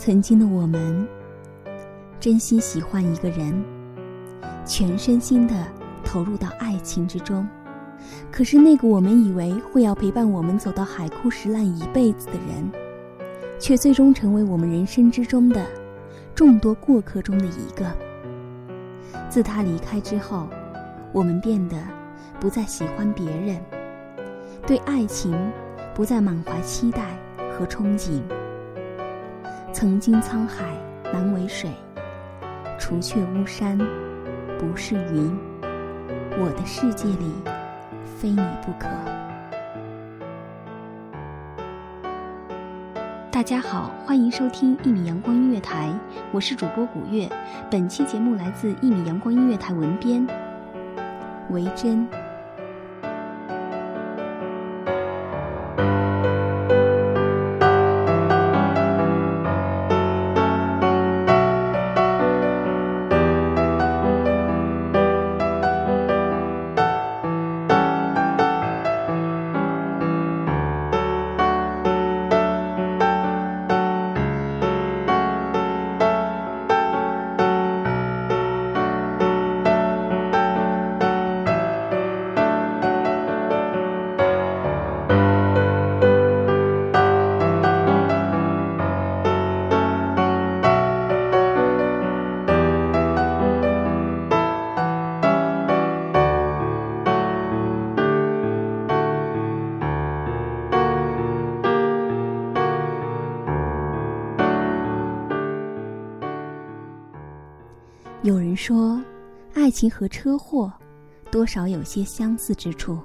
曾经的我们，真心喜欢一个人，全身心的投入到爱情之中。可是那个我们以为会要陪伴我们走到海枯石烂一辈子的人，却最终成为我们人生之中的众多过客中的一个。自他离开之后，我们变得不再喜欢别人，对爱情不再满怀期待和憧憬。曾经沧海难为水，除却巫山不是云。我的世界里非你不可。大家好，欢迎收听一米阳光音乐台，我是主播古月。本期节目来自一米阳光音乐台文编维珍。有人说，爱情和车祸多少有些相似之处，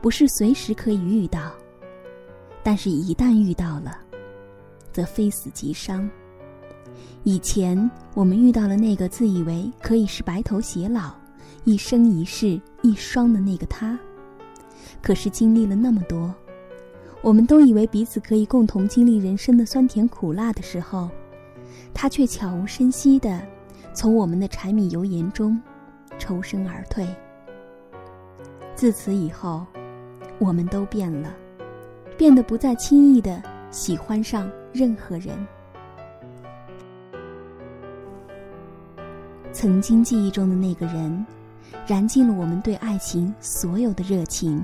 不是随时可以遇到，但是一旦遇到了，则非死即伤。以前我们遇到了那个自以为可以是白头偕老、一生一世一双的那个他，可是经历了那么多，我们都以为彼此可以共同经历人生的酸甜苦辣的时候，他却悄无声息的。从我们的柴米油盐中抽身而退。自此以后，我们都变了，变得不再轻易的喜欢上任何人。曾经记忆中的那个人，燃尽了我们对爱情所有的热情，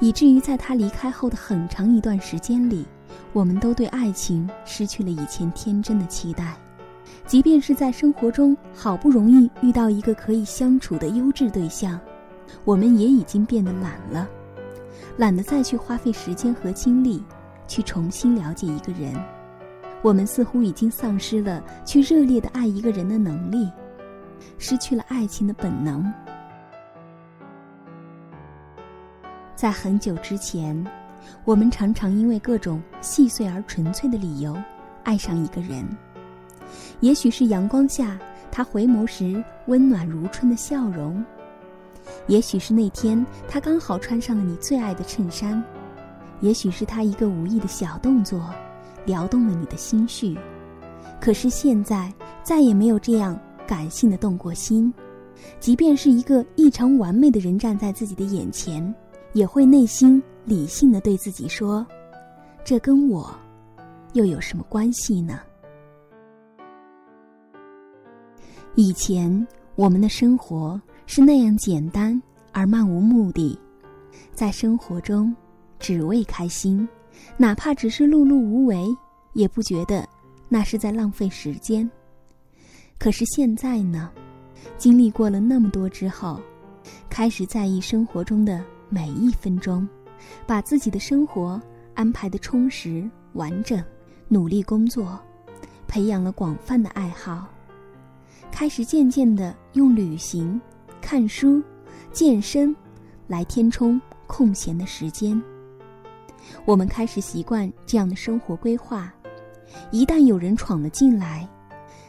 以至于在他离开后的很长一段时间里，我们都对爱情失去了以前天真的期待。即便是在生活中好不容易遇到一个可以相处的优质对象，我们也已经变得懒了，懒得再去花费时间和精力去重新了解一个人。我们似乎已经丧失了去热烈的爱一个人的能力，失去了爱情的本能。在很久之前，我们常常因为各种细碎而纯粹的理由爱上一个人。也许是阳光下他回眸时温暖如春的笑容，也许是那天他刚好穿上了你最爱的衬衫，也许是他一个无意的小动作，撩动了你的心绪。可是现在再也没有这样感性的动过心，即便是一个异常完美的人站在自己的眼前，也会内心理性的对自己说：“这跟我又有什么关系呢？”以前我们的生活是那样简单而漫无目的，在生活中只为开心，哪怕只是碌碌无为，也不觉得那是在浪费时间。可是现在呢，经历过了那么多之后，开始在意生活中的每一分钟，把自己的生活安排的充实完整，努力工作。培养了广泛的爱好，开始渐渐的用旅行、看书、健身来填充空闲的时间。我们开始习惯这样的生活规划，一旦有人闯了进来，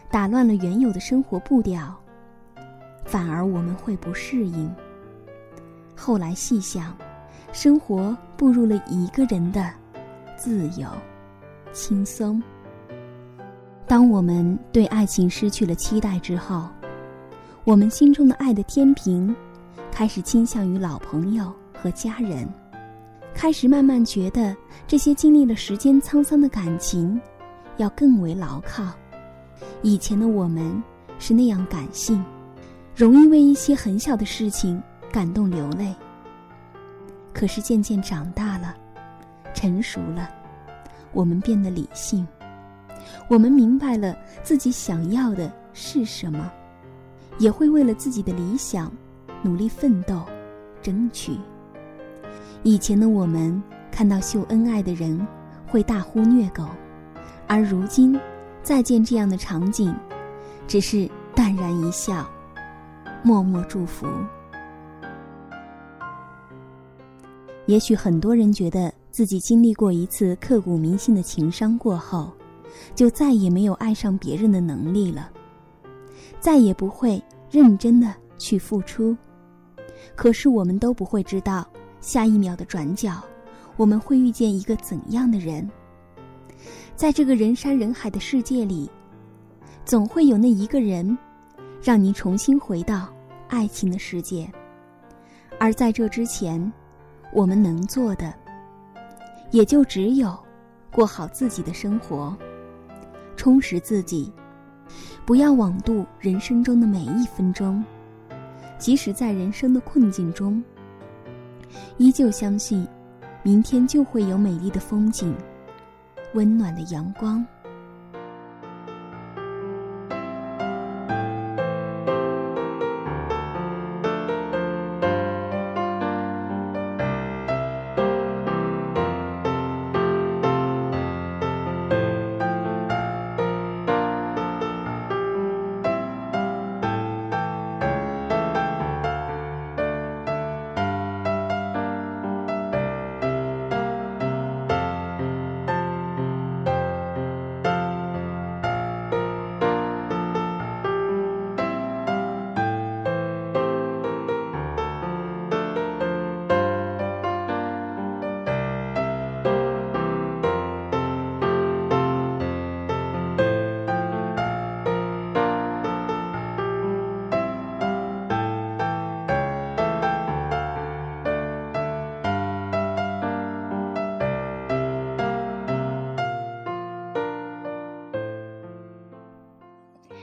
打乱了原有的生活步调，反而我们会不适应。后来细想，生活步入了一个人的自由、轻松。当我们对爱情失去了期待之后，我们心中的爱的天平开始倾向于老朋友和家人，开始慢慢觉得这些经历了时间沧桑的感情要更为牢靠。以前的我们是那样感性，容易为一些很小的事情感动流泪。可是渐渐长大了，成熟了，我们变得理性。我们明白了自己想要的是什么，也会为了自己的理想努力奋斗、争取。以前的我们看到秀恩爱的人会大呼虐狗，而如今再见这样的场景，只是淡然一笑，默默祝福。也许很多人觉得自己经历过一次刻骨铭心的情伤过后。就再也没有爱上别人的能力了，再也不会认真的去付出。可是我们都不会知道，下一秒的转角，我们会遇见一个怎样的人。在这个人山人海的世界里，总会有那一个人，让你重新回到爱情的世界。而在这之前，我们能做的，也就只有过好自己的生活。充实自己，不要枉度人生中的每一分钟。即使在人生的困境中，依旧相信，明天就会有美丽的风景，温暖的阳光。